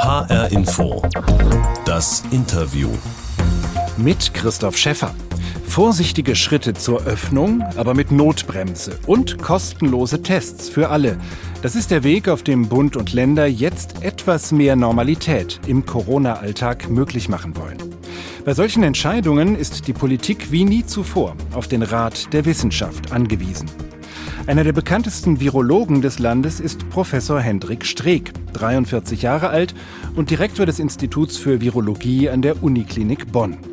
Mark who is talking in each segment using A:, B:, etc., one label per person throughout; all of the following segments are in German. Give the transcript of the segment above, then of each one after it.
A: HR Info. Das Interview.
B: Mit Christoph Schäffer. Vorsichtige Schritte zur Öffnung, aber mit Notbremse und kostenlose Tests für alle. Das ist der Weg, auf dem Bund und Länder jetzt etwas mehr Normalität im Corona-Alltag möglich machen wollen. Bei solchen Entscheidungen ist die Politik wie nie zuvor auf den Rat der Wissenschaft angewiesen. Einer der bekanntesten Virologen des Landes ist Professor Hendrik Streeck, 43 Jahre alt und Direktor des Instituts für Virologie an der Uniklinik Bonn.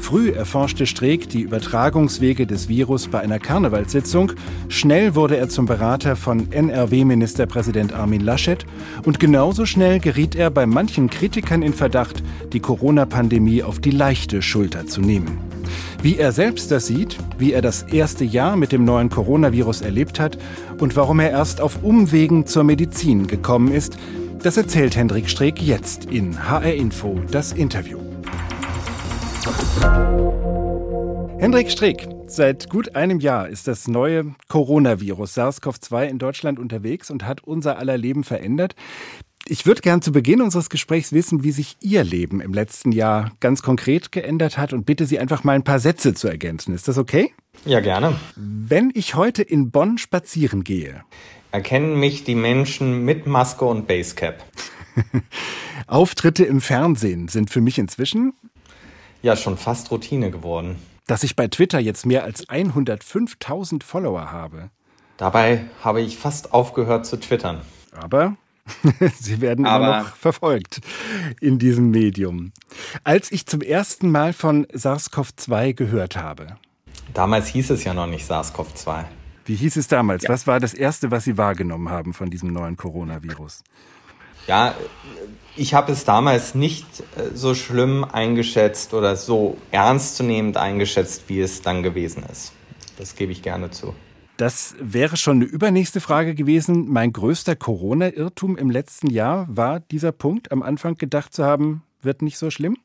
B: Früh erforschte Streeck die Übertragungswege des Virus bei einer Karnevalssitzung. Schnell wurde er zum Berater von NRW-Ministerpräsident Armin Laschet. Und genauso schnell geriet er bei manchen Kritikern in Verdacht, die Corona-Pandemie auf die leichte Schulter zu nehmen. Wie er selbst das sieht, wie er das erste Jahr mit dem neuen Coronavirus erlebt hat und warum er erst auf Umwegen zur Medizin gekommen ist, das erzählt Hendrik Streeck jetzt in HR Info, das Interview. Hendrik Streeck, seit gut einem Jahr ist das neue Coronavirus SARS-CoV-2 in Deutschland unterwegs und hat unser aller Leben verändert. Ich würde gern zu Beginn unseres Gesprächs wissen, wie sich Ihr Leben im letzten Jahr ganz konkret geändert hat und bitte Sie einfach mal ein paar Sätze zu ergänzen. Ist das okay?
C: Ja, gerne.
B: Wenn ich heute in Bonn spazieren gehe,
C: erkennen mich die Menschen mit Maske und Basecap.
B: Auftritte im Fernsehen sind für mich inzwischen
C: ja schon fast Routine geworden.
B: Dass ich bei Twitter jetzt mehr als 105.000 Follower habe.
C: Dabei habe ich fast aufgehört zu twittern.
B: Aber Sie werden Aber immer noch verfolgt in diesem Medium. Als ich zum ersten Mal von SARS-CoV-2 gehört habe.
C: Damals hieß es ja noch nicht SARS-CoV-2.
B: Wie hieß es damals? Ja. Was war das Erste, was Sie wahrgenommen haben von diesem neuen Coronavirus?
C: Ja, ich habe es damals nicht äh, so schlimm eingeschätzt oder so ernstzunehmend eingeschätzt, wie es dann gewesen ist. Das gebe ich gerne zu.
B: Das wäre schon eine übernächste Frage gewesen. Mein größter Corona-Irrtum im letzten Jahr war dieser Punkt, am Anfang gedacht zu haben, wird nicht so schlimm?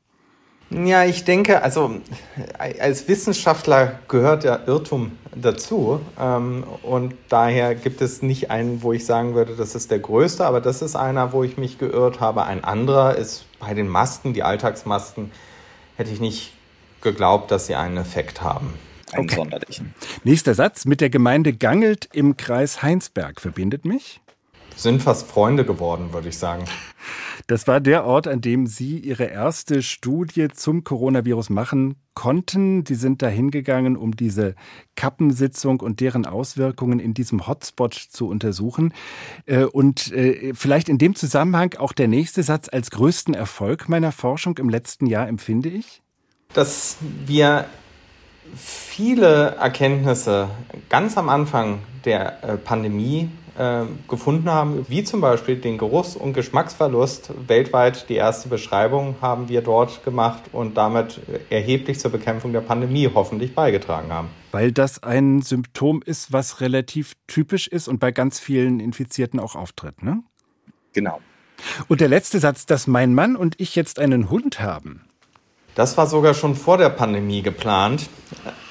C: Ja, ich denke, also als Wissenschaftler gehört der Irrtum dazu. Ähm, und daher gibt es nicht einen, wo ich sagen würde, das ist der größte, aber das ist einer, wo ich mich geirrt habe. Ein anderer ist bei den Masken, die Alltagsmasken, hätte ich nicht geglaubt, dass sie einen Effekt haben
B: einen okay. sonderlichen. Nächster Satz. Mit der Gemeinde Gangelt im Kreis Heinsberg verbindet mich?
C: Sind fast Freunde geworden, würde ich sagen.
B: Das war der Ort, an dem Sie Ihre erste Studie zum Coronavirus machen konnten. Sie sind da hingegangen, um diese Kappensitzung und deren Auswirkungen in diesem Hotspot zu untersuchen. Äh, und äh, vielleicht in dem Zusammenhang auch der nächste Satz als größten Erfolg meiner Forschung im letzten Jahr empfinde ich?
C: Dass wir viele Erkenntnisse ganz am Anfang der äh, Pandemie äh, gefunden haben, wie zum Beispiel den Geruchs- und Geschmacksverlust. Weltweit die erste Beschreibung haben wir dort gemacht und damit erheblich zur Bekämpfung der Pandemie hoffentlich beigetragen haben.
B: Weil das ein Symptom ist, was relativ typisch ist und bei ganz vielen Infizierten auch auftritt, ne?
C: Genau.
B: Und der letzte Satz, dass mein Mann und ich jetzt einen Hund haben,
C: das war sogar schon vor der Pandemie geplant,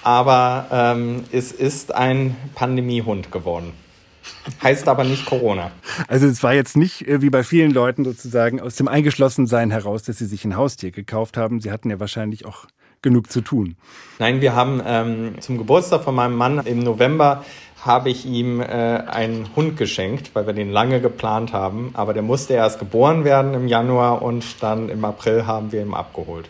C: aber ähm, es ist ein Pandemiehund geworden. Heißt aber nicht Corona.
B: Also es war jetzt nicht äh, wie bei vielen Leuten sozusagen aus dem Eingeschlossensein heraus, dass sie sich ein Haustier gekauft haben. Sie hatten ja wahrscheinlich auch genug zu tun.
C: Nein, wir haben ähm, zum Geburtstag von meinem Mann im November habe ich ihm äh, einen Hund geschenkt, weil wir den lange geplant haben. Aber der musste erst geboren werden im Januar und dann im April haben wir ihn abgeholt.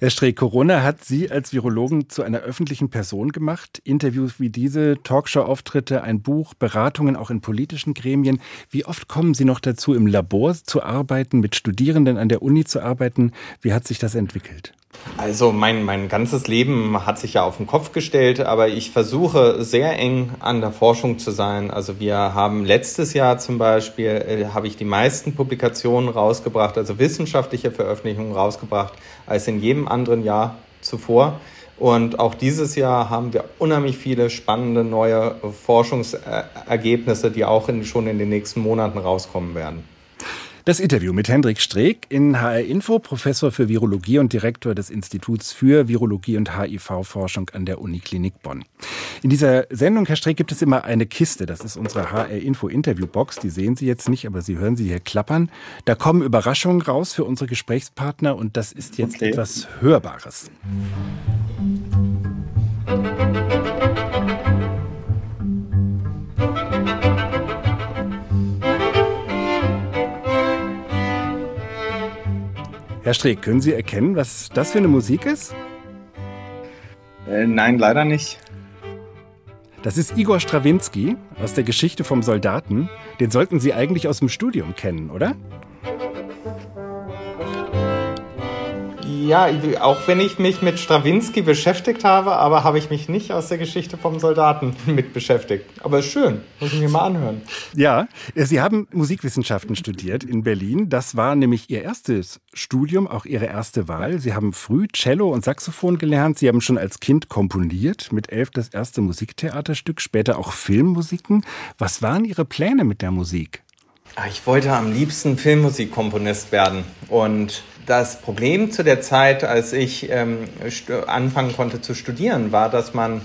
B: Herr Streeck, Corona hat Sie als Virologen zu einer öffentlichen Person gemacht. Interviews wie diese, Talkshow-Auftritte, ein Buch, Beratungen auch in politischen Gremien. Wie oft kommen Sie noch dazu, im Labor zu arbeiten, mit Studierenden an der Uni zu arbeiten? Wie hat sich das entwickelt?
C: Also mein, mein ganzes Leben hat sich ja auf den Kopf gestellt, aber ich versuche sehr eng an der Forschung zu sein. Also wir haben letztes Jahr zum Beispiel, äh, habe ich die meisten Publikationen rausgebracht, also wissenschaftliche Veröffentlichungen rausgebracht, als in jedem anderen Jahr zuvor. Und auch dieses Jahr haben wir unheimlich viele spannende neue Forschungsergebnisse, die auch in, schon in den nächsten Monaten rauskommen werden.
B: Das Interview mit Hendrik Streeck in HR Info, Professor für Virologie und Direktor des Instituts für Virologie und HIV-Forschung an der Uniklinik Bonn. In dieser Sendung, Herr Streeck, gibt es immer eine Kiste. Das ist unsere HR Info Interviewbox. Die sehen Sie jetzt nicht, aber Sie hören sie hier klappern. Da kommen Überraschungen raus für unsere Gesprächspartner und das ist jetzt okay. etwas Hörbares. Herr Streeck, können Sie erkennen, was das für eine Musik ist?
C: Äh, nein, leider nicht.
B: Das ist Igor Strawinski aus der Geschichte vom Soldaten. Den sollten Sie eigentlich aus dem Studium kennen, oder?
C: Ja, auch wenn ich mich mit Strawinski beschäftigt habe, aber habe ich mich nicht aus der Geschichte vom Soldaten mit beschäftigt. Aber ist schön, muss ich mir mal anhören.
B: Ja, Sie haben Musikwissenschaften studiert in Berlin. Das war nämlich Ihr erstes Studium, auch Ihre erste Wahl. Sie haben früh Cello und Saxophon gelernt. Sie haben schon als Kind komponiert, mit elf das erste Musiktheaterstück, später auch Filmmusiken. Was waren Ihre Pläne mit der Musik?
C: Ah, ich wollte am liebsten Filmmusikkomponist werden und das Problem zu der Zeit, als ich ähm, anfangen konnte zu studieren, war, dass man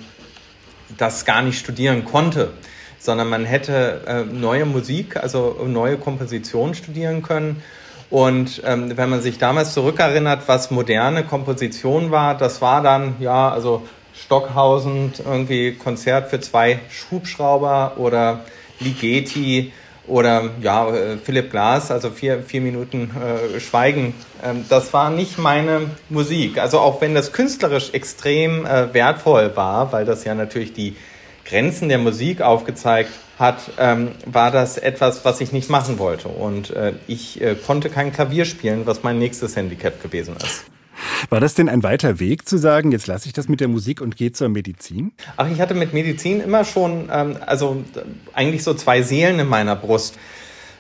C: das gar nicht studieren konnte, sondern man hätte äh, neue Musik, also neue Komposition studieren können. Und ähm, wenn man sich damals zurückerinnert, was moderne Komposition war, das war dann, ja, also Stockhausen, irgendwie Konzert für zwei Hubschrauber oder Ligeti oder ja, äh, Philipp Glass, also vier, vier Minuten äh, Schweigen. Ähm, das war nicht meine Musik. Also auch wenn das künstlerisch extrem äh, wertvoll war, weil das ja natürlich die Grenzen der Musik aufgezeigt hat, ähm, war das etwas, was ich nicht machen wollte. Und äh, ich äh, konnte kein Klavier spielen, was mein nächstes Handicap gewesen ist.
B: War das denn ein weiter Weg zu sagen, jetzt lasse ich das mit der Musik und gehe zur Medizin?
C: Ach, ich hatte mit Medizin immer schon, ähm, also eigentlich so zwei Seelen in meiner Brust.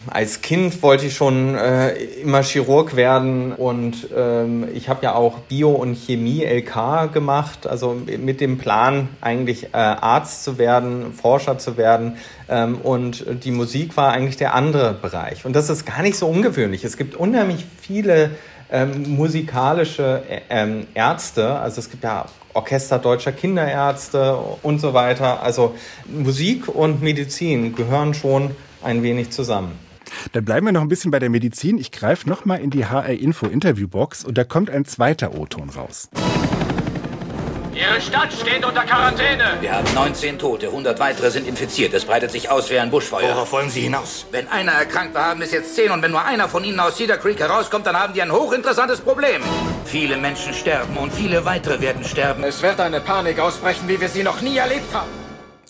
C: Als Kind wollte ich schon äh, immer Chirurg werden und ähm, ich habe ja auch Bio und Chemie LK gemacht, also mit dem Plan eigentlich äh, Arzt zu werden, Forscher zu werden ähm, und die Musik war eigentlich der andere Bereich und das ist gar nicht so ungewöhnlich. Es gibt unheimlich viele ähm, musikalische ähm, Ärzte. Also es gibt ja Orchester deutscher Kinderärzte und so weiter. Also Musik und Medizin gehören schon ein wenig zusammen.
B: Dann bleiben wir noch ein bisschen bei der Medizin. Ich greife nochmal in die HR Info Interviewbox und da kommt ein zweiter O-Ton raus.
D: Ihre Stadt steht unter Quarantäne.
E: Wir haben 19 Tote, 100 weitere sind infiziert. Es breitet sich aus wie ein Buschfeuer.
D: Worauf wollen Sie hinaus?
E: Wenn einer erkrankt war, haben es jetzt 10 und wenn nur einer von Ihnen aus Cedar Creek herauskommt, dann haben die ein hochinteressantes Problem. Viele Menschen sterben und viele weitere werden sterben.
D: Es wird eine Panik ausbrechen, wie wir sie noch nie erlebt haben.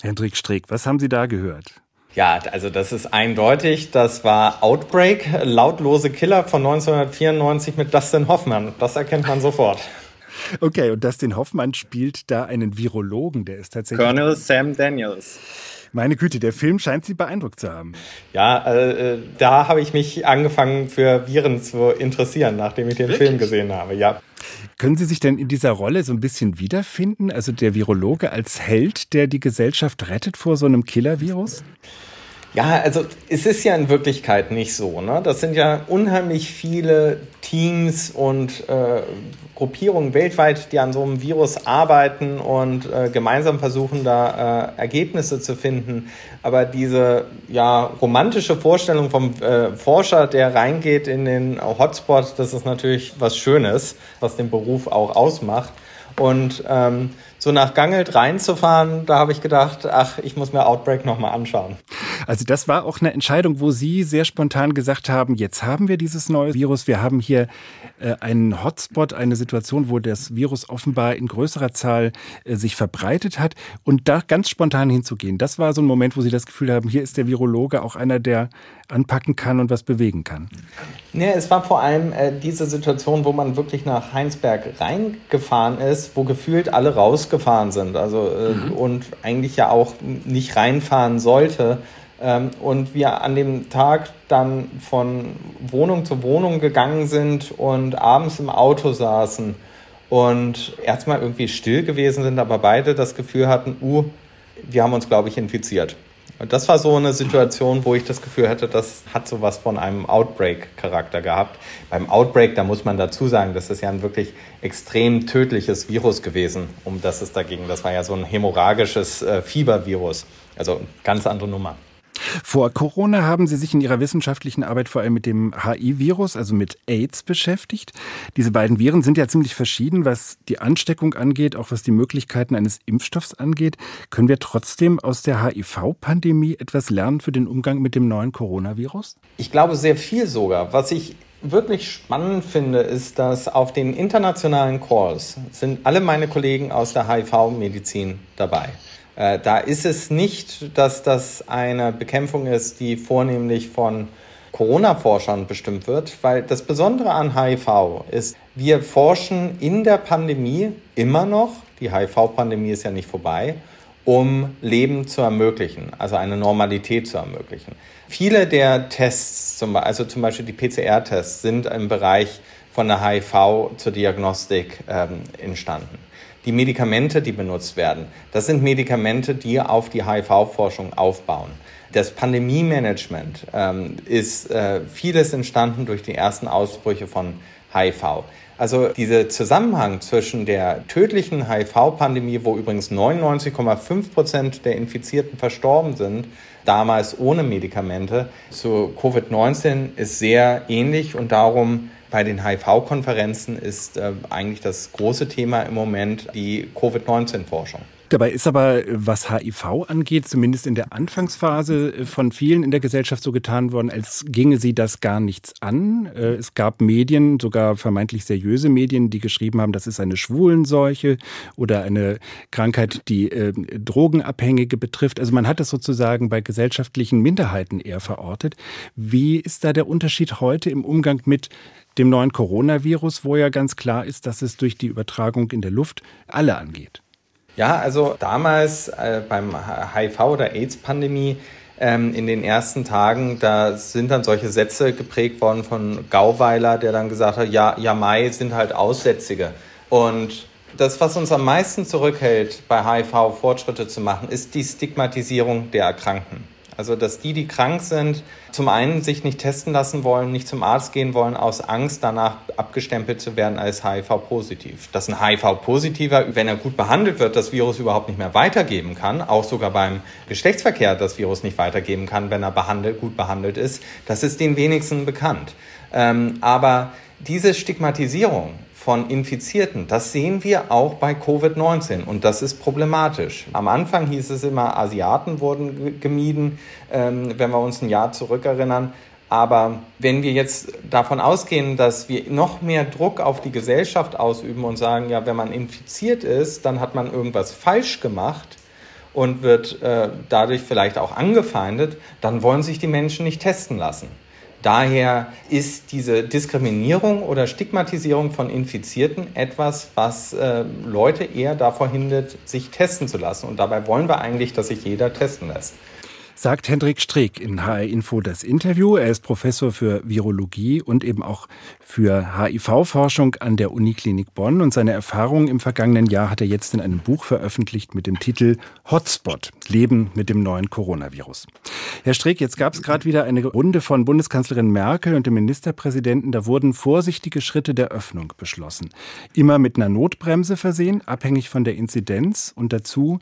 B: Hendrik Streeck, was haben Sie da gehört?
C: Ja, also das ist eindeutig. Das war Outbreak, lautlose Killer von 1994 mit Dustin Hoffmann. Das erkennt man sofort.
B: Okay, und Dustin Hoffmann spielt da einen Virologen, der ist tatsächlich.
C: Colonel Sam Daniels.
B: Meine Güte, der Film scheint Sie beeindruckt zu haben.
C: Ja, äh, da habe ich mich angefangen für Viren zu interessieren, nachdem ich den Wirklich? Film gesehen habe, ja.
B: Können Sie sich denn in dieser Rolle so ein bisschen wiederfinden? Also der Virologe als Held, der die Gesellschaft rettet vor so einem Killer-Virus?
C: Ja, also es ist ja in Wirklichkeit nicht so. Ne? Das sind ja unheimlich viele Teams und äh, Gruppierungen weltweit, die an so einem Virus arbeiten und äh, gemeinsam versuchen, da äh, Ergebnisse zu finden. Aber diese ja, romantische Vorstellung vom äh, Forscher, der reingeht in den Hotspot, das ist natürlich was Schönes, was den Beruf auch ausmacht. Und ähm, so nach Gangelt reinzufahren, da habe ich gedacht, ach, ich muss mir Outbreak nochmal anschauen.
B: Also das war auch eine Entscheidung, wo Sie sehr spontan gesagt haben, jetzt haben wir dieses neue Virus, wir haben hier äh, einen Hotspot, eine Situation, wo das Virus offenbar in größerer Zahl äh, sich verbreitet hat und da ganz spontan hinzugehen. Das war so ein Moment, wo Sie das Gefühl haben, hier ist der Virologe auch einer, der anpacken kann und was bewegen kann.
C: Ja, es war vor allem äh, diese Situation, wo man wirklich nach Heinsberg reingefahren ist, wo gefühlt alle rausgekommen gefahren sind, also äh, mhm. und eigentlich ja auch nicht reinfahren sollte. Ähm, und wir an dem Tag dann von Wohnung zu Wohnung gegangen sind und abends im Auto saßen und erstmal irgendwie still gewesen sind, aber beide das Gefühl hatten, uh, wir haben uns, glaube ich, infiziert. Das war so eine Situation, wo ich das Gefühl hatte, das hat sowas von einem Outbreak-Charakter gehabt. Beim Outbreak, da muss man dazu sagen, das ist ja ein wirklich extrem tödliches Virus gewesen, um das es dagegen. Das war ja so ein hämorrhagisches äh, Fiebervirus. Also ganz andere Nummer.
B: Vor Corona haben Sie sich in Ihrer wissenschaftlichen Arbeit vor allem mit dem HI-Virus, also mit AIDS, beschäftigt. Diese beiden Viren sind ja ziemlich verschieden, was die Ansteckung angeht, auch was die Möglichkeiten eines Impfstoffs angeht. Können wir trotzdem aus der HIV-Pandemie etwas lernen für den Umgang mit dem neuen Coronavirus?
C: Ich glaube sehr viel sogar. Was ich wirklich spannend finde, ist, dass auf den internationalen Calls sind alle meine Kollegen aus der HIV-Medizin dabei. Äh, da ist es nicht, dass das eine Bekämpfung ist, die vornehmlich von Corona-Forschern bestimmt wird, weil das Besondere an HIV ist, wir forschen in der Pandemie immer noch, die HIV-Pandemie ist ja nicht vorbei, um Leben zu ermöglichen, also eine Normalität zu ermöglichen. Viele der Tests, also zum Beispiel die PCR-Tests, sind im Bereich von der HIV zur Diagnostik ähm, entstanden die Medikamente, die benutzt werden, das sind Medikamente, die auf die HIV-Forschung aufbauen. Das Pandemie-Management ähm, ist äh, vieles entstanden durch die ersten Ausbrüche von HIV. Also dieser Zusammenhang zwischen der tödlichen HIV-Pandemie, wo übrigens 99,5 Prozent der Infizierten verstorben sind, damals ohne Medikamente, zu Covid-19 ist sehr ähnlich und darum bei den HIV-Konferenzen ist äh, eigentlich das große Thema im Moment die Covid-19-Forschung.
B: Dabei ist aber, was HIV angeht, zumindest in der Anfangsphase von vielen in der Gesellschaft so getan worden, als ginge sie das gar nichts an. Äh, es gab Medien, sogar vermeintlich seriöse Medien, die geschrieben haben, das ist eine Schwulenseuche oder eine Krankheit, die äh, Drogenabhängige betrifft. Also man hat das sozusagen bei gesellschaftlichen Minderheiten eher verortet. Wie ist da der Unterschied heute im Umgang mit dem neuen Coronavirus, wo ja ganz klar ist, dass es durch die Übertragung in der Luft alle angeht.
C: Ja, also damals äh, beim HIV- oder AIDS-Pandemie ähm, in den ersten Tagen, da sind dann solche Sätze geprägt worden von Gauweiler, der dann gesagt hat, ja, ja, Mai sind halt Aussätzige. Und das, was uns am meisten zurückhält, bei HIV Fortschritte zu machen, ist die Stigmatisierung der Erkrankten. Also, dass die, die krank sind, zum einen sich nicht testen lassen wollen, nicht zum Arzt gehen wollen, aus Angst danach abgestempelt zu werden als HIV-positiv. Dass ein HIV-positiver, wenn er gut behandelt wird, das Virus überhaupt nicht mehr weitergeben kann, auch sogar beim Geschlechtsverkehr das Virus nicht weitergeben kann, wenn er behandelt, gut behandelt ist, das ist den wenigsten bekannt. Ähm, aber diese Stigmatisierung von Infizierten. Das sehen wir auch bei Covid-19 und das ist problematisch. Am Anfang hieß es immer, Asiaten wurden gemieden, ähm, wenn wir uns ein Jahr zurückerinnern. Aber wenn wir jetzt davon ausgehen, dass wir noch mehr Druck auf die Gesellschaft ausüben und sagen, ja, wenn man infiziert ist, dann hat man irgendwas falsch gemacht und wird äh, dadurch vielleicht auch angefeindet, dann wollen sich die Menschen nicht testen lassen. Daher ist diese Diskriminierung oder Stigmatisierung von Infizierten etwas, was äh, Leute eher davor hindert, sich testen zu lassen. Und dabei wollen wir eigentlich, dass sich jeder testen lässt
B: sagt Hendrik Streeck in HR Info das Interview. Er ist Professor für Virologie und eben auch für HIV-Forschung an der Uniklinik Bonn und seine Erfahrungen im vergangenen Jahr hat er jetzt in einem Buch veröffentlicht mit dem Titel Hotspot Leben mit dem neuen Coronavirus. Herr Streeck, jetzt gab es gerade wieder eine Runde von Bundeskanzlerin Merkel und dem Ministerpräsidenten. Da wurden vorsichtige Schritte der Öffnung beschlossen. Immer mit einer Notbremse versehen, abhängig von der Inzidenz und dazu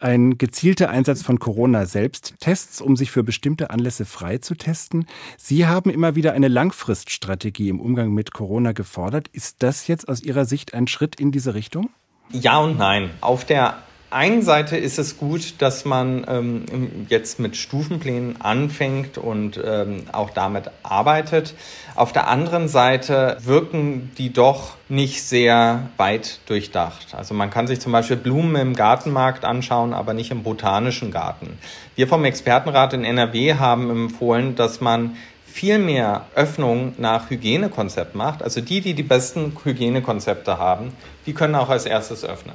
B: ein gezielter Einsatz von Corona-Selbsttests, um sich für bestimmte Anlässe freitesten. Sie haben immer wieder eine Langfriststrategie im Umgang mit Corona gefordert. Ist das jetzt aus Ihrer Sicht ein Schritt in diese Richtung?
C: Ja und nein. Auf der einen Seite ist es gut, dass man ähm, jetzt mit Stufenplänen anfängt und ähm, auch damit arbeitet. Auf der anderen Seite wirken die doch nicht sehr weit durchdacht. Also man kann sich zum Beispiel Blumen im Gartenmarkt anschauen, aber nicht im botanischen Garten. Wir vom Expertenrat in NRW haben empfohlen, dass man viel mehr Öffnung nach Hygienekonzept macht. Also die, die die besten Hygienekonzepte haben, die können auch als erstes öffnen.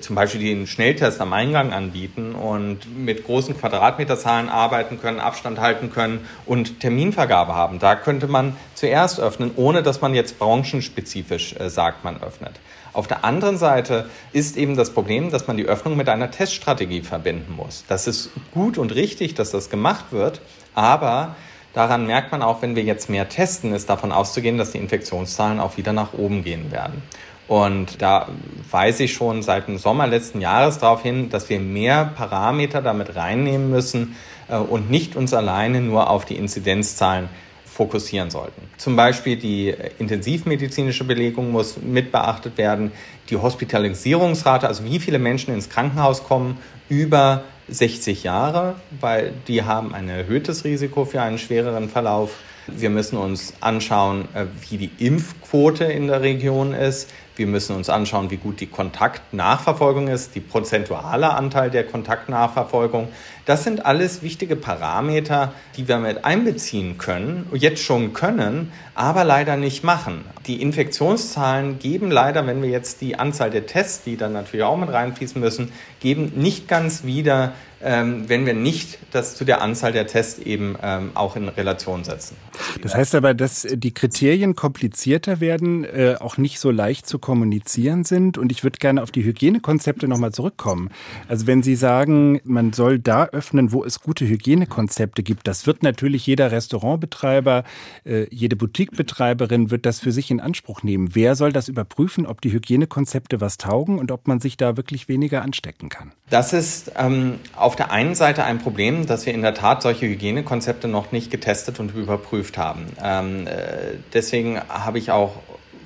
C: Zum Beispiel den Schnelltest am Eingang anbieten und mit großen Quadratmeterzahlen arbeiten können, Abstand halten können und Terminvergabe haben. Da könnte man zuerst öffnen, ohne dass man jetzt branchenspezifisch äh, sagt, man öffnet. Auf der anderen Seite ist eben das Problem, dass man die Öffnung mit einer Teststrategie verbinden muss. Das ist gut und richtig, dass das gemacht wird, aber daran merkt man auch, wenn wir jetzt mehr testen, ist davon auszugehen, dass die Infektionszahlen auch wieder nach oben gehen werden. Und da weise ich schon seit dem Sommer letzten Jahres darauf hin, dass wir mehr Parameter damit reinnehmen müssen äh, und nicht uns alleine nur auf die Inzidenzzahlen fokussieren sollten. Zum Beispiel die intensivmedizinische Belegung muss mit beachtet werden, die Hospitalisierungsrate, also wie viele Menschen ins Krankenhaus kommen über 60 Jahre, weil die haben ein erhöhtes Risiko für einen schwereren Verlauf. Wir müssen uns anschauen, äh, wie die Impfquote in der Region ist. Wir müssen uns anschauen, wie gut die Kontaktnachverfolgung ist, die prozentuale Anteil der Kontaktnachverfolgung. Das sind alles wichtige Parameter, die wir mit einbeziehen können, jetzt schon können, aber leider nicht machen. Die Infektionszahlen geben leider, wenn wir jetzt die Anzahl der Tests, die dann natürlich auch mit reinfließen müssen, geben nicht ganz wieder, wenn wir nicht das zu der Anzahl der Tests eben ähm, auch in Relation setzen.
B: Das heißt aber, dass die Kriterien komplizierter werden, äh, auch nicht so leicht zu kommunizieren sind. Und ich würde gerne auf die Hygienekonzepte nochmal zurückkommen. Also wenn Sie sagen, man soll da öffnen, wo es gute Hygienekonzepte gibt, das wird natürlich jeder Restaurantbetreiber, äh, jede Boutiquebetreiberin wird das für sich in Anspruch nehmen. Wer soll das überprüfen, ob die Hygienekonzepte was taugen und ob man sich da wirklich weniger anstecken kann?
C: Das ist ähm, auf der einen Seite ein Problem, dass wir in der Tat solche Hygienekonzepte noch nicht getestet und überprüft haben. Ähm, äh, deswegen habe ich auch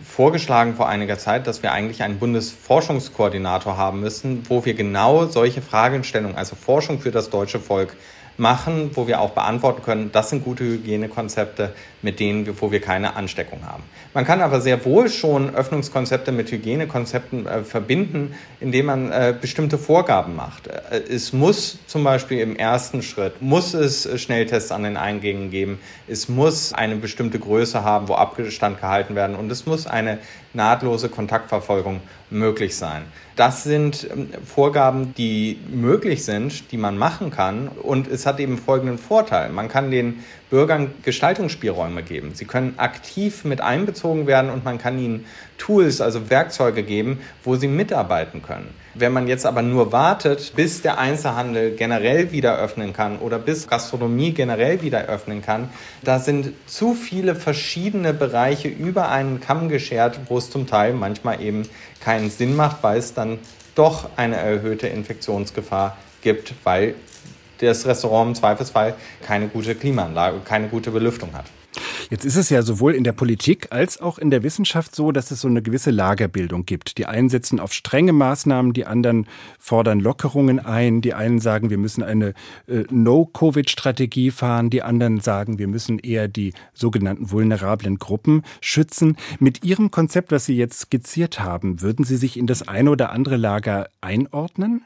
C: vorgeschlagen vor einiger Zeit, dass wir eigentlich einen Bundesforschungskoordinator haben müssen, wo wir genau solche Fragestellungen, also Forschung für das deutsche Volk, machen, wo wir auch beantworten können, das sind gute Hygienekonzepte, mit denen wir, wo wir keine Ansteckung haben. Man kann aber sehr wohl schon Öffnungskonzepte mit Hygienekonzepten äh, verbinden, indem man äh, bestimmte Vorgaben macht. Äh, es muss zum Beispiel im ersten Schritt, muss es Schnelltests an den Eingängen geben, es muss eine bestimmte Größe haben, wo Abstand gehalten werden und es muss eine nahtlose Kontaktverfolgung möglich sein. Das sind ähm, Vorgaben, die möglich sind, die man machen kann. Und es hat eben folgenden Vorteil. Man kann den Bürgern Gestaltungsspielräume geben. Sie können aktiv mit einbezogen werden und man kann ihnen Tools, also Werkzeuge geben, wo sie mitarbeiten können. Wenn man jetzt aber nur wartet, bis der Einzelhandel generell wieder öffnen kann oder bis Gastronomie generell wieder öffnen kann, da sind zu viele verschiedene Bereiche über einen Kamm geschert, wo es zum Teil manchmal eben keinen Sinn macht, weil es dann doch eine erhöhte Infektionsgefahr gibt, weil das Restaurant im Zweifelsfall keine gute Klimaanlage, keine gute Belüftung hat.
B: Jetzt ist es ja sowohl in der Politik als auch in der Wissenschaft so, dass es so eine gewisse Lagerbildung gibt. Die einen setzen auf strenge Maßnahmen, die anderen fordern Lockerungen ein. Die einen sagen, wir müssen eine äh, No-Covid-Strategie fahren. Die anderen sagen, wir müssen eher die sogenannten vulnerablen Gruppen schützen. Mit Ihrem Konzept, was Sie jetzt skizziert haben, würden Sie sich in das eine oder andere Lager einordnen?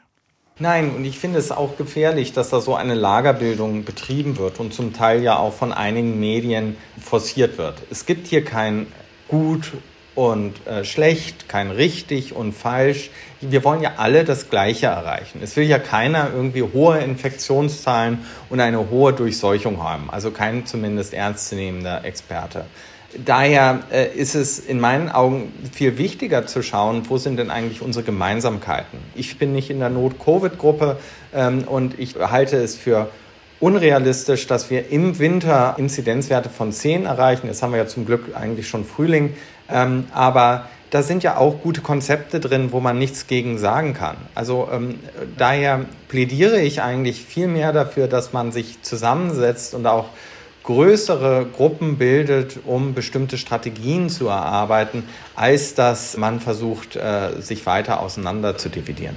C: Nein, und ich finde es auch gefährlich, dass da so eine Lagerbildung betrieben wird und zum Teil ja auch von einigen Medien forciert wird. Es gibt hier kein gut und äh, schlecht, kein richtig und falsch. Wir wollen ja alle das Gleiche erreichen. Es will ja keiner irgendwie hohe Infektionszahlen und eine hohe Durchseuchung haben, also kein zumindest ernstzunehmender Experte. Daher äh, ist es in meinen Augen viel wichtiger zu schauen, wo sind denn eigentlich unsere Gemeinsamkeiten. Ich bin nicht in der Not-Covid-Gruppe ähm, und ich halte es für unrealistisch, dass wir im Winter Inzidenzwerte von 10 erreichen. Jetzt haben wir ja zum Glück eigentlich schon Frühling. Ähm, aber da sind ja auch gute Konzepte drin, wo man nichts gegen sagen kann. Also ähm, daher plädiere ich eigentlich viel mehr dafür, dass man sich zusammensetzt und auch größere Gruppen bildet, um bestimmte Strategien zu erarbeiten, als dass man versucht, äh, sich weiter auseinander zu dividieren.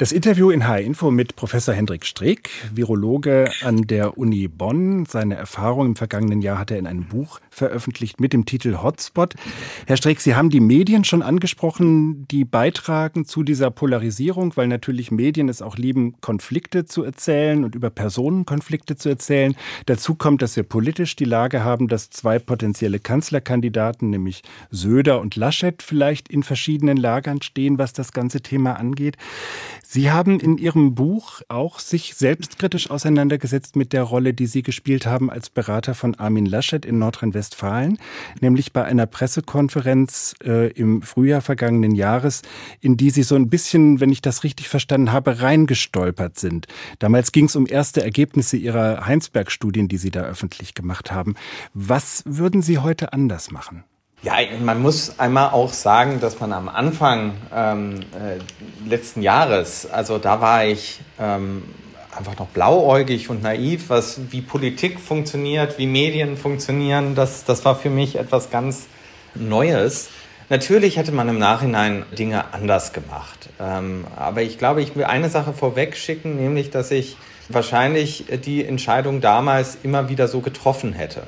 B: Das Interview in H-Info mit Professor Hendrik Streeck, Virologe an der Uni Bonn. Seine Erfahrung im vergangenen Jahr hat er in einem Buch veröffentlicht mit dem Titel Hotspot. Herr Streeck, Sie haben die Medien schon angesprochen, die beitragen zu dieser Polarisierung, weil natürlich Medien es auch lieben, Konflikte zu erzählen und über Personenkonflikte zu erzählen. Dazu kommt, dass wir politisch die Lage haben, dass zwei potenzielle Kanzlerkandidaten, nämlich Söder und Laschet, vielleicht in verschiedenen Lagern stehen, was das ganze Thema angeht. Sie haben in Ihrem Buch auch sich selbstkritisch auseinandergesetzt mit der Rolle, die Sie gespielt haben als Berater von Armin Laschet in Nordrhein-Westfalen, nämlich bei einer Pressekonferenz äh, im Frühjahr vergangenen Jahres, in die Sie so ein bisschen, wenn ich das richtig verstanden habe, reingestolpert sind. Damals ging es um erste Ergebnisse Ihrer Heinsberg-Studien, die Sie da öffentlich gemacht haben. Was würden Sie heute anders machen?
C: Ja, man muss einmal auch sagen, dass man am Anfang ähm, äh, letzten Jahres, also da war ich ähm, einfach noch blauäugig und naiv, was wie Politik funktioniert, wie Medien funktionieren. Das, das war für mich etwas ganz Neues. Natürlich hätte man im Nachhinein Dinge anders gemacht. Ähm, aber ich glaube, ich will eine Sache vorweg schicken, nämlich, dass ich wahrscheinlich die Entscheidung damals immer wieder so getroffen hätte.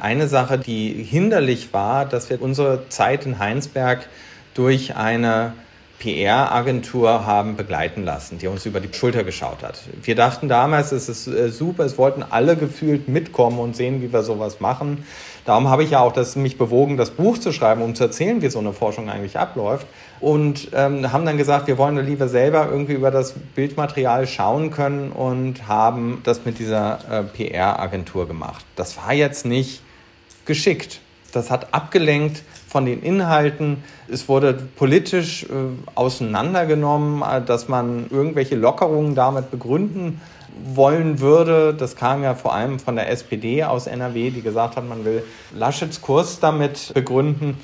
C: Eine Sache, die hinderlich war, dass wir unsere Zeit in Heinsberg durch eine PR-Agentur haben begleiten lassen, die uns über die Schulter geschaut hat. Wir dachten damals, es ist äh, super, es wollten alle gefühlt mitkommen und sehen, wie wir sowas machen. Darum habe ich ja auch das, mich bewogen, das Buch zu schreiben, um zu erzählen, wie so eine Forschung eigentlich abläuft. Und ähm, haben dann gesagt, wir wollen lieber selber irgendwie über das Bildmaterial schauen können und haben das mit dieser äh, PR-Agentur gemacht. Das war jetzt nicht geschickt. Das hat abgelenkt von den Inhalten. Es wurde politisch äh, auseinandergenommen, äh, dass man irgendwelche Lockerungen damit begründen wollen würde. Das kam ja vor allem von der SPD aus NRW, die gesagt hat, man will Laschets Kurs damit begründen.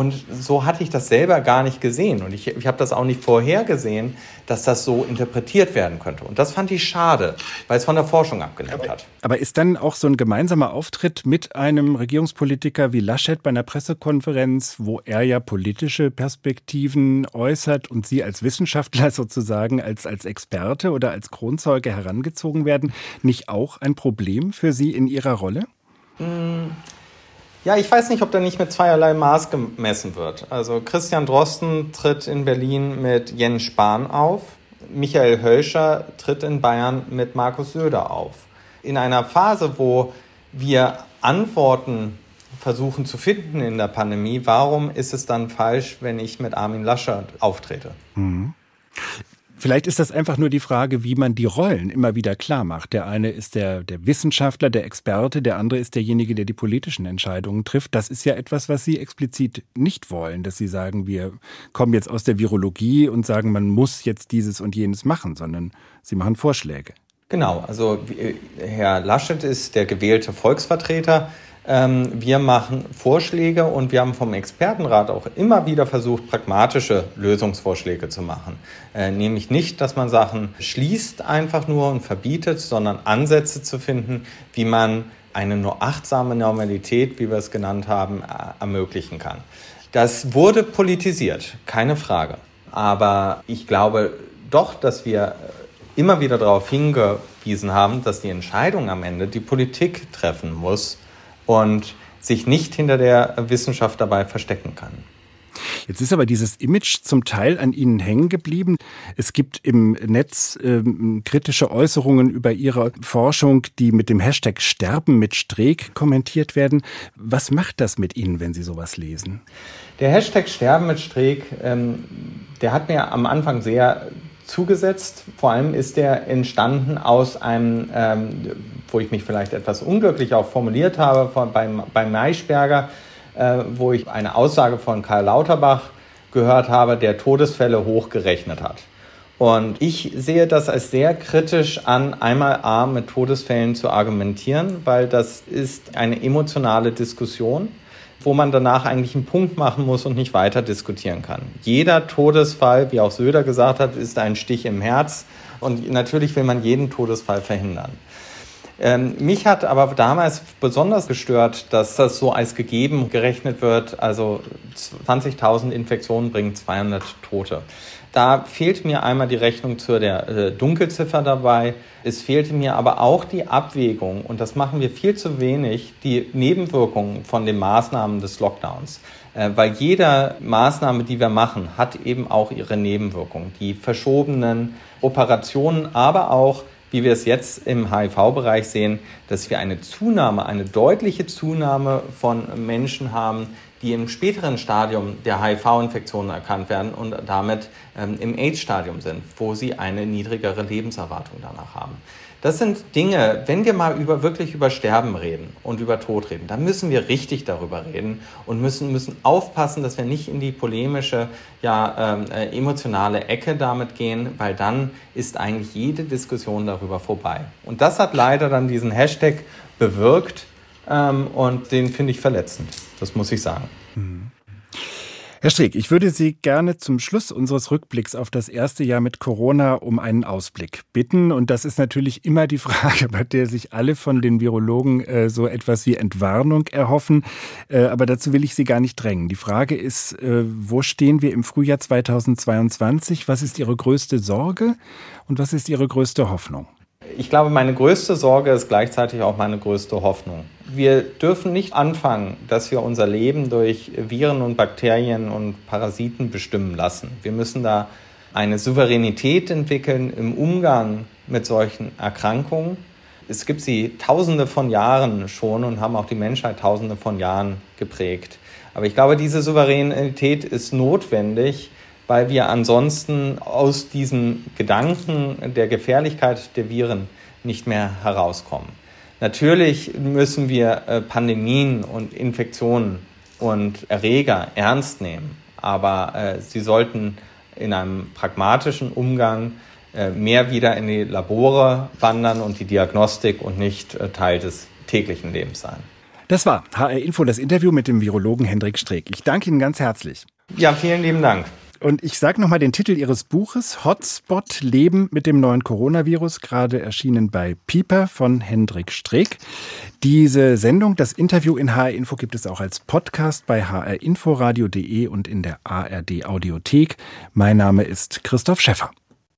C: Und so hatte ich das selber gar nicht gesehen. Und ich, ich habe das auch nicht vorhergesehen, dass das so interpretiert werden könnte. Und das fand ich schade, weil es von der Forschung abgelenkt hat.
B: Aber ist dann auch so ein gemeinsamer Auftritt mit einem Regierungspolitiker wie Laschet bei einer Pressekonferenz, wo er ja politische Perspektiven äußert und Sie als Wissenschaftler sozusagen als, als Experte oder als Kronzeuge herangezogen werden, nicht auch ein Problem für Sie in Ihrer Rolle?
C: Ja, ich weiß nicht, ob da nicht mit zweierlei Maß gemessen wird. Also Christian Drosten tritt in Berlin mit Jens Spahn auf. Michael Hölscher tritt in Bayern mit Markus Söder auf. In einer Phase, wo wir Antworten versuchen zu finden in der Pandemie, warum ist es dann falsch, wenn ich mit Armin Laschet auftrete? Mhm.
B: Vielleicht ist das einfach nur die Frage, wie man die Rollen immer wieder klar macht. Der eine ist der, der Wissenschaftler, der Experte, der andere ist derjenige, der die politischen Entscheidungen trifft. Das ist ja etwas, was Sie explizit nicht wollen, dass Sie sagen, wir kommen jetzt aus der Virologie und sagen, man muss jetzt dieses und jenes machen, sondern Sie machen Vorschläge.
C: Genau, also Herr Laschet ist der gewählte Volksvertreter. Ähm, wir machen Vorschläge und wir haben vom Expertenrat auch immer wieder versucht, pragmatische Lösungsvorschläge zu machen. Äh, nämlich nicht, dass man Sachen schließt einfach nur und verbietet, sondern Ansätze zu finden, wie man eine nur achtsame Normalität, wie wir es genannt haben, äh, ermöglichen kann. Das wurde politisiert, keine Frage. Aber ich glaube doch, dass wir immer wieder darauf hingewiesen haben, dass die Entscheidung am Ende die Politik treffen muss und sich nicht hinter der Wissenschaft dabei verstecken kann.
B: Jetzt ist aber dieses Image zum Teil an Ihnen hängen geblieben. Es gibt im Netz ähm, kritische Äußerungen über Ihre Forschung, die mit dem Hashtag Sterben mit Streeck kommentiert werden. Was macht das mit Ihnen, wenn Sie sowas lesen?
C: Der Hashtag Sterben mit Streeck, ähm, der hat mir am Anfang sehr zugesetzt. Vor allem ist der entstanden aus einem, ähm, wo ich mich vielleicht etwas unglücklich auch formuliert habe, von, beim, beim Maischberger, äh, wo ich eine Aussage von Karl Lauterbach gehört habe, der Todesfälle hochgerechnet hat. Und ich sehe das als sehr kritisch an, einmal A mit Todesfällen zu argumentieren, weil das ist eine emotionale Diskussion wo man danach eigentlich einen Punkt machen muss und nicht weiter diskutieren kann. Jeder Todesfall, wie auch Söder gesagt hat, ist ein Stich im Herz und natürlich will man jeden Todesfall verhindern. Ähm, mich hat aber damals besonders gestört, dass das so als gegeben gerechnet wird. Also 20.000 Infektionen bringen 200 Tote. Da fehlt mir einmal die Rechnung zu der äh, Dunkelziffer dabei. Es fehlte mir aber auch die Abwägung, und das machen wir viel zu wenig, die Nebenwirkungen von den Maßnahmen des Lockdowns. Äh, weil jede Maßnahme, die wir machen, hat eben auch ihre Nebenwirkungen. Die verschobenen Operationen, aber auch wie wir es jetzt im HIV-Bereich sehen, dass wir eine Zunahme, eine deutliche Zunahme von Menschen haben, die im späteren Stadium der HIV-Infektion erkannt werden und damit ähm, im AIDS-Stadium sind, wo sie eine niedrigere Lebenserwartung danach haben. Das sind Dinge, wenn wir mal über, wirklich über Sterben reden und über Tod reden, dann müssen wir richtig darüber reden und müssen, müssen aufpassen, dass wir nicht in die polemische, ja, ähm, äh, emotionale Ecke damit gehen, weil dann ist eigentlich jede Diskussion darüber vorbei. Und das hat leider dann diesen Hashtag bewirkt ähm, und den finde ich verletzend. Das muss ich sagen. Mhm.
B: Herr Streeck, ich würde Sie gerne zum Schluss unseres Rückblicks auf das erste Jahr mit Corona um einen Ausblick bitten. Und das ist natürlich immer die Frage, bei der sich alle von den Virologen äh, so etwas wie Entwarnung erhoffen. Äh, aber dazu will ich Sie gar nicht drängen. Die Frage ist, äh, wo stehen wir im Frühjahr 2022? Was ist Ihre größte Sorge und was ist Ihre größte Hoffnung?
C: Ich glaube, meine größte Sorge ist gleichzeitig auch meine größte Hoffnung. Wir dürfen nicht anfangen, dass wir unser Leben durch Viren und Bakterien und Parasiten bestimmen lassen. Wir müssen da eine Souveränität entwickeln im Umgang mit solchen Erkrankungen. Es gibt sie tausende von Jahren schon und haben auch die Menschheit tausende von Jahren geprägt. Aber ich glaube, diese Souveränität ist notwendig, weil wir ansonsten aus diesem Gedanken der Gefährlichkeit der Viren nicht mehr herauskommen. Natürlich müssen wir äh, Pandemien und Infektionen und Erreger ernst nehmen, aber äh, sie sollten in einem pragmatischen Umgang äh, mehr wieder in die Labore wandern und die Diagnostik und nicht Teil des täglichen Lebens sein.
B: Das war HR Info, das Interview mit dem Virologen Hendrik Streeck. Ich danke Ihnen ganz herzlich.
C: Ja, vielen lieben Dank.
B: Und ich sage nochmal den Titel Ihres Buches, Hotspot Leben mit dem neuen Coronavirus, gerade erschienen bei Pieper von Hendrik Streeck. Diese Sendung, das Interview in HR Info gibt es auch als Podcast bei hrinforadio.de und in der ARD Audiothek. Mein Name ist Christoph Schäffer.